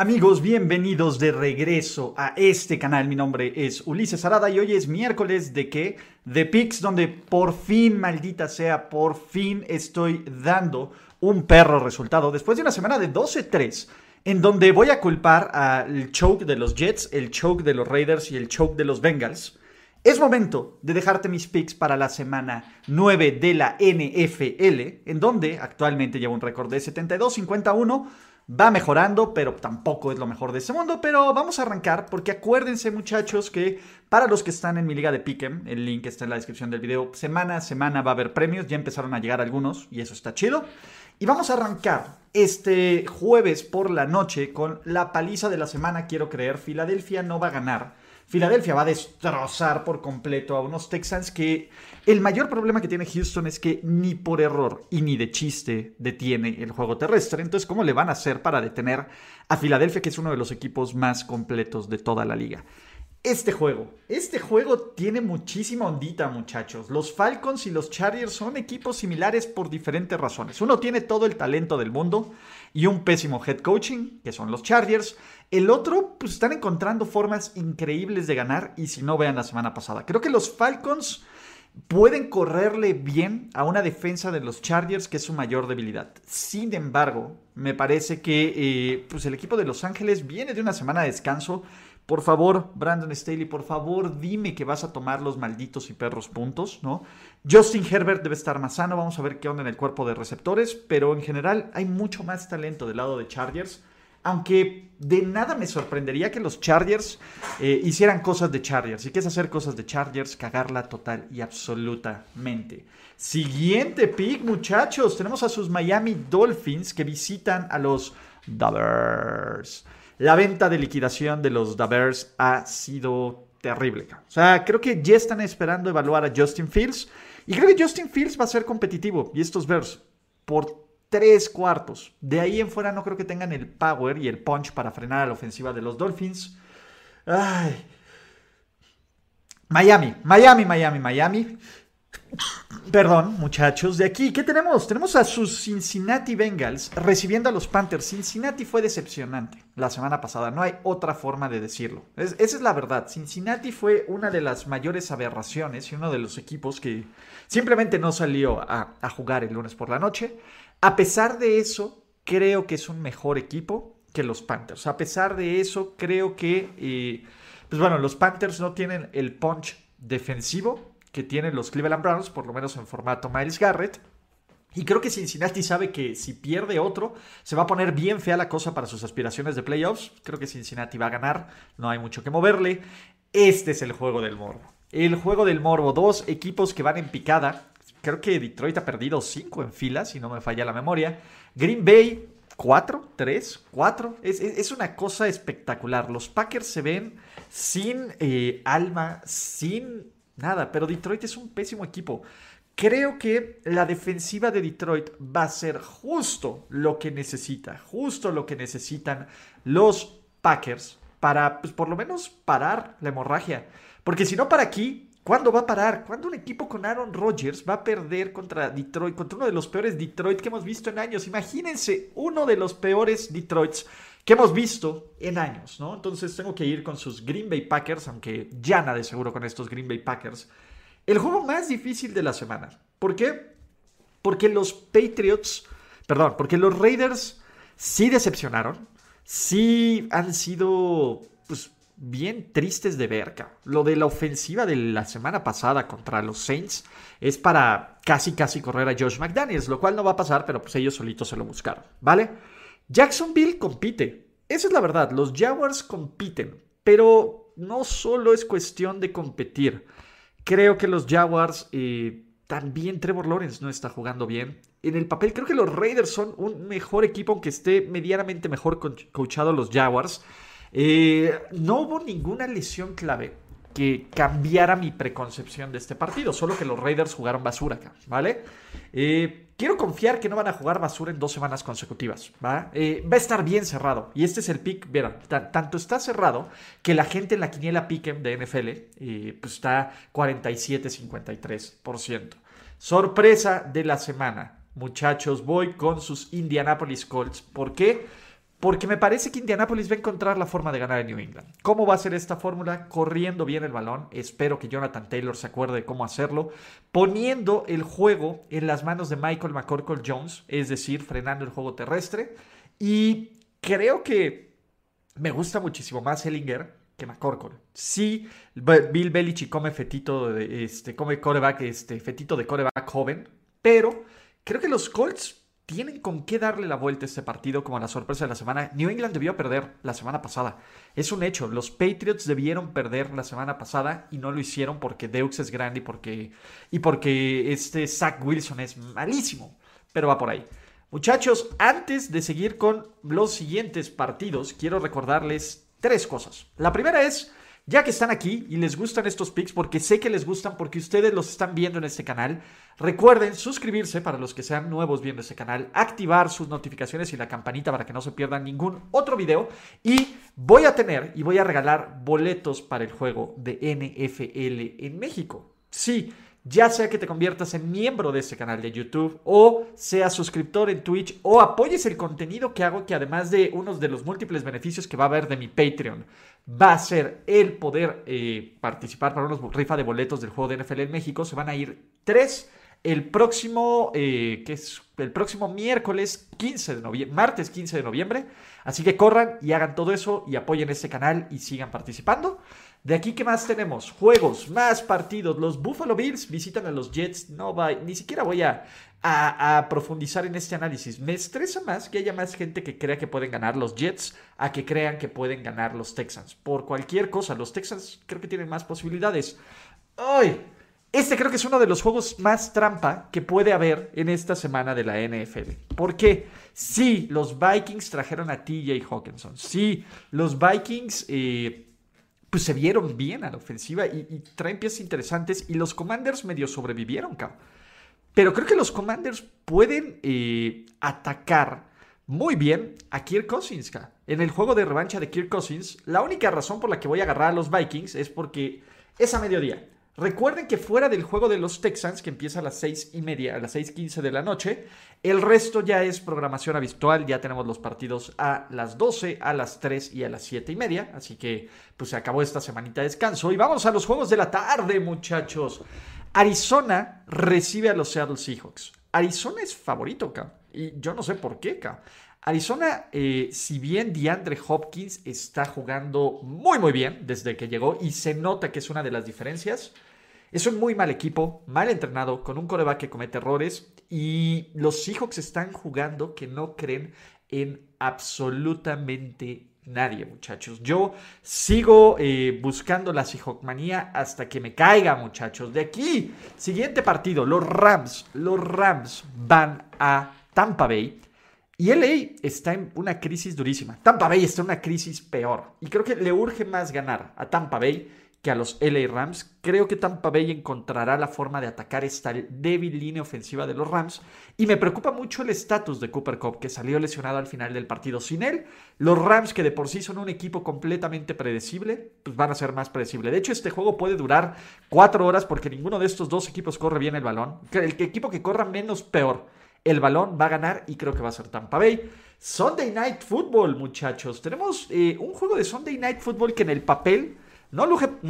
Amigos, bienvenidos de regreso a este canal. Mi nombre es Ulises Arada y hoy es miércoles de qué? De Pix, donde por fin, maldita sea, por fin estoy dando un perro resultado después de una semana de 12-3 en donde voy a culpar al choke de los Jets, el choke de los Raiders y el choke de los Bengals. Es momento de dejarte mis picks para la semana 9 de la NFL, en donde actualmente llevo un récord de 72-51 va mejorando, pero tampoco es lo mejor de ese mundo. Pero vamos a arrancar porque acuérdense muchachos que para los que están en mi liga de Pick'em, el link está en la descripción del video, semana a semana va a haber premios, ya empezaron a llegar algunos y eso está chido. Y vamos a arrancar este jueves por la noche con la paliza de la semana, quiero creer, Filadelfia no va a ganar. Filadelfia va a destrozar por completo a unos Texans que el mayor problema que tiene Houston es que ni por error y ni de chiste detiene el juego terrestre. Entonces, ¿cómo le van a hacer para detener a Filadelfia, que es uno de los equipos más completos de toda la liga? Este juego, este juego tiene muchísima ondita, muchachos. Los Falcons y los Chargers son equipos similares por diferentes razones. Uno tiene todo el talento del mundo y un pésimo head coaching, que son los Chargers. El otro, pues están encontrando formas increíbles de ganar y si no vean la semana pasada. Creo que los Falcons pueden correrle bien a una defensa de los Chargers que es su mayor debilidad. Sin embargo, me parece que eh, pues el equipo de Los Ángeles viene de una semana de descanso. Por favor, Brandon Staley, por favor, dime que vas a tomar los malditos y perros puntos, ¿no? Justin Herbert debe estar más sano, vamos a ver qué onda en el cuerpo de receptores, pero en general hay mucho más talento del lado de Chargers. Aunque de nada me sorprendería que los Chargers eh, hicieran cosas de Chargers. Si quieres hacer cosas de Chargers, cagarla total y absolutamente. Siguiente pick, muchachos. Tenemos a sus Miami Dolphins que visitan a los Bears. La venta de liquidación de los Bears ha sido terrible. O sea, creo que ya están esperando evaluar a Justin Fields. Y creo que Justin Fields va a ser competitivo. Y estos Bears, por tres cuartos. De ahí en fuera no creo que tengan el power y el punch para frenar a la ofensiva de los Dolphins. Miami, Miami, Miami, Miami. Perdón, muchachos. De aquí, ¿qué tenemos? Tenemos a sus Cincinnati Bengals recibiendo a los Panthers. Cincinnati fue decepcionante la semana pasada. No hay otra forma de decirlo. esa es la verdad. Cincinnati fue una de las mayores aberraciones y uno de los equipos que simplemente no salió a, jugar el lunes por la noche. A pesar de eso, creo que es un mejor equipo que los Panthers. A pesar de eso, creo que, eh, pues bueno, los Panthers no tienen el punch defensivo que tienen los Cleveland Browns, por lo menos en formato Miles Garrett. Y creo que Cincinnati sabe que si pierde otro, se va a poner bien fea la cosa para sus aspiraciones de playoffs. Creo que Cincinnati va a ganar, no hay mucho que moverle. Este es el juego del morbo. El juego del morbo, dos equipos que van en picada, Creo que Detroit ha perdido 5 en fila, si no me falla la memoria. Green Bay, 4, 3, 4. Es, una cosa espectacular. Los Packers se ven sin eh, alma, sin nada. Pero Detroit es un pésimo equipo. Creo que la defensiva de Detroit va a ser justo lo que necesita, justo lo que necesitan los Packers para, pues, por lo menos, parar la hemorragia. Porque si no para aquí, ¿Cuándo va a parar? ¿Cuándo un equipo con Aaron Rodgers va a perder contra Detroit, contra uno de los peores Detroit que hemos visto en años? Imagínense, uno de los peores Detroits que hemos visto en años, ¿no? Entonces tengo que ir con sus Green Bay Packers, aunque ya nada de seguro con estos Green Bay Packers. El juego más difícil de la semana. ¿Por qué? Porque los Patriots, perdón, porque los Raiders sí decepcionaron, sí han sido, pues, bien tristes de ver. Lo de la ofensiva de la semana pasada contra los Saints es para casi casi correr a Josh McDaniels, lo cual no va a pasar, pero pues ellos solitos se lo buscaron, ¿vale? Jacksonville compite. Esa es la verdad, los Jaguars compiten, pero no solo es cuestión de competir. Creo que los Jaguars eh, también Trevor Lawrence no está jugando bien. En el papel creo que los Raiders son un mejor equipo, aunque esté medianamente mejor coachado los Jaguars. Eh, no hubo ninguna lesión clave que cambiara mi preconcepción de este partido, solo que los Raiders jugaron basura, ¿vale? Eh, quiero confiar que no van a jugar basura en dos semanas consecutivas, ¿va? Eh, va a estar bien cerrado, y este es el pick, verán, tanto está cerrado que la gente en la quiniela pick de NFL eh, pues está 47-53%. Sorpresa de la semana, muchachos, voy con sus Indianapolis Colts, ¿por qué? Porque me parece que Indianapolis va a encontrar la forma de ganar en New England. ¿Cómo va a ser esta fórmula? Corriendo bien el balón. Espero que Jonathan Taylor se acuerde de cómo hacerlo. Poniendo el juego en las manos de Michael McCorkle Jones, es decir, frenando el juego terrestre. Y creo que me gusta muchísimo más Ellinger que McCorkle. Sí, Bill Belichick come fetito de, este, come coreback, este, fetito de coreback joven, pero creo que los Colts tienen con qué darle la vuelta a este partido como la sorpresa de la semana. New England debió perder la semana pasada. Es un hecho. Los Patriots debieron perder la semana pasada y no lo hicieron porque Deux es grande y porque, y porque este Zach Wilson es malísimo. Pero va por ahí. Muchachos, antes de seguir con los siguientes partidos, quiero recordarles tres cosas. La primera es ya que están aquí y les gustan estos picks, porque sé que les gustan porque ustedes los están viendo en este canal, recuerden suscribirse para los que sean nuevos viendo este canal, activar sus notificaciones y la campanita para que no se pierdan ningún otro video. Y voy a tener y voy a regalar boletos para el juego de NFL en México. Sí ya sea que te conviertas en miembro de este canal de YouTube o seas suscriptor en Twitch o apoyes el contenido que hago que además de unos de los múltiples beneficios que va a haber de mi Patreon va a ser el poder eh, participar para unos rifa de boletos del juego de NFL en México. Se van a ir tres el próximo, eh, que es el próximo miércoles 15 de noviembre, martes 15 de noviembre. Así que corran y hagan todo eso y apoyen este canal y sigan participando. De aquí, ¿qué más tenemos? Juegos, más partidos. Los Buffalo Bills visitan a los Jets. No va, ni siquiera voy a, a, profundizar en este análisis. Me estresa más que haya más gente que crea que pueden ganar los Jets a que crean que pueden ganar los Texans. Por cualquier cosa, los Texans creo que tienen más posibilidades. ¡Ay! Este creo que es uno de los juegos más trampa que puede haber en esta semana de la NFL. ¿Por qué? Sí, los Vikings trajeron a TJ Hawkinson. Sí, los Vikings eh, pues se vieron bien a la ofensiva y, traen piezas interesantes y los Commanders medio sobrevivieron, cabrón. Pero creo que los Commanders pueden eh, atacar muy bien a Kirk Cousins. En el juego de revancha de Kirk Cousins, la única razón por la que voy a agarrar a los Vikings es porque es a mediodía. Recuerden que fuera del juego de los Texans, que empieza a las seis y media, a las 6.15 de la noche, el resto ya es programación habitual. Ya tenemos los partidos a las 12, a las 3 y a las 7 y media. Así que pues se acabó esta semanita de descanso. Y vamos a los juegos de la tarde, muchachos. Arizona recibe a los Seattle Seahawks. Arizona es favorito, acá. Y yo no sé por qué, acá. Arizona, eh, si bien DeAndre Hopkins está jugando muy, muy bien desde que llegó y se nota que es una de las diferencias, es un muy mal equipo, mal entrenado, con un coreback que comete errores y los Seahawks están jugando que no creen en absolutamente nadie, muchachos. Yo sigo eh, buscando la Seahawkmanía hasta que me caiga, muchachos. De aquí, siguiente partido, los Rams. Los Rams van a Tampa Bay. Y LA está en una crisis durísima. Tampa Bay está en una crisis peor. Y creo que le urge más ganar a Tampa Bay que a los LA Rams. Creo que Tampa Bay encontrará la forma de atacar esta débil línea ofensiva de los Rams. Y me preocupa mucho el estatus de Cooper Cup, que salió lesionado al final del partido. Sin él, los Rams, que de por sí son un equipo completamente predecible, pues van a ser más predecibles. De hecho, este juego puede durar cuatro horas porque ninguno de estos dos equipos corre bien el balón. El equipo que corra menos, peor. El balón va a ganar y creo que va a ser Tampa Bay. Sunday Night Football, muchachos. Tenemos eh, un juego de Sunday Night Football que en el papel no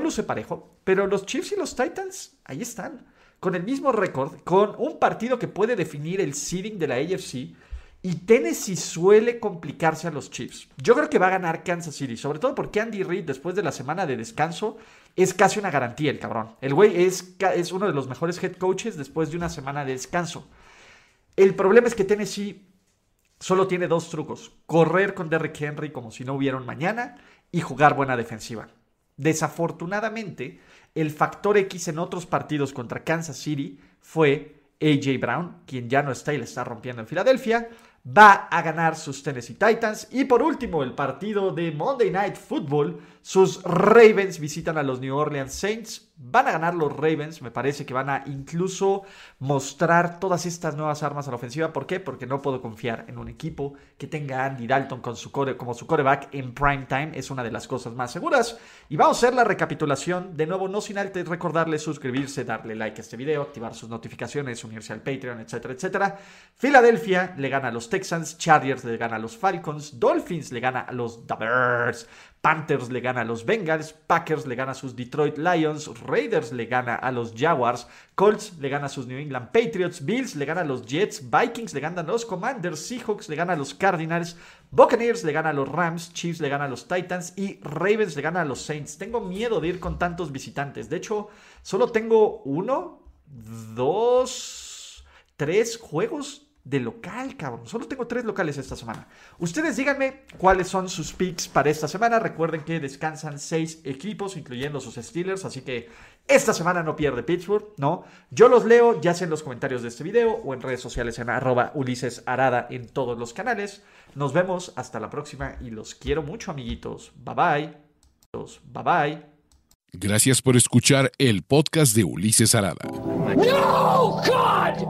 luce, parejo, pero los Chiefs y los Titans ahí están, con el mismo récord, con un partido que puede definir el seeding de la AFC. Y Tennessee suele complicarse a los Chiefs. Yo creo que va a ganar Kansas City, sobre todo porque Andy Reid, después de la semana de descanso, es casi una garantía el cabrón. El güey es, es uno de los mejores head coaches después de una semana de descanso. El problema es que Tennessee solo tiene dos trucos: correr con Derrick Henry como si no hubiera un mañana y jugar buena defensiva. Desafortunadamente, el factor X en otros partidos contra Kansas City fue AJ Brown, quien ya no está y le está rompiendo en Filadelfia va a ganar sus Tennessee Titans. Y por último, el partido de Monday Night Football. Sus Ravens visitan a los New Orleans Saints. Van a ganar los Ravens, me parece que van a incluso mostrar todas estas nuevas armas a la ofensiva. ¿Por qué? Porque no puedo confiar en un equipo que tenga a Andy Dalton con su como su coreback en prime time. Es una de las cosas más seguras. Y vamos a hacer la recapitulación. De nuevo, no sin antes recordarle suscribirse, darle like a este video, activar sus notificaciones, unirse al Patreon, etcétera, etcétera. Filadelfia le gana a los Texans, Chargers le gana a los Falcons, Dolphins le gana a los Bears, Panthers le gana a los Bengals, Packers le gana a sus Detroit Lions, Raiders le gana a los Jaguars, Colts le gana a sus New England Patriots, Bills le gana a los Jets, Vikings le gana a los Commanders, Seahawks le gana a los Cardinals, Buccaneers le gana a los Rams, Chiefs le gana a los Titans y Ravens le gana a los Saints. Tengo miedo de ir con tantos visitantes. De hecho, solo tengo uno, dos, tres juegos de local, cabrón. Solo tengo tres locales esta semana. Ustedes díganme cuáles son sus picks para esta semana. Recuerden que descansan seis equipos, incluyendo sus Steelers, así que esta semana no pierde Pittsburgh, ¿no? Yo los leo ya sea en los comentarios de este video o en redes sociales en arroba Ulises Arada en todos los canales. Nos vemos hasta la próxima y los quiero mucho, amiguitos. Bye bye. Bye bye. Gracias por escuchar el podcast de Ulises Arada. No, God!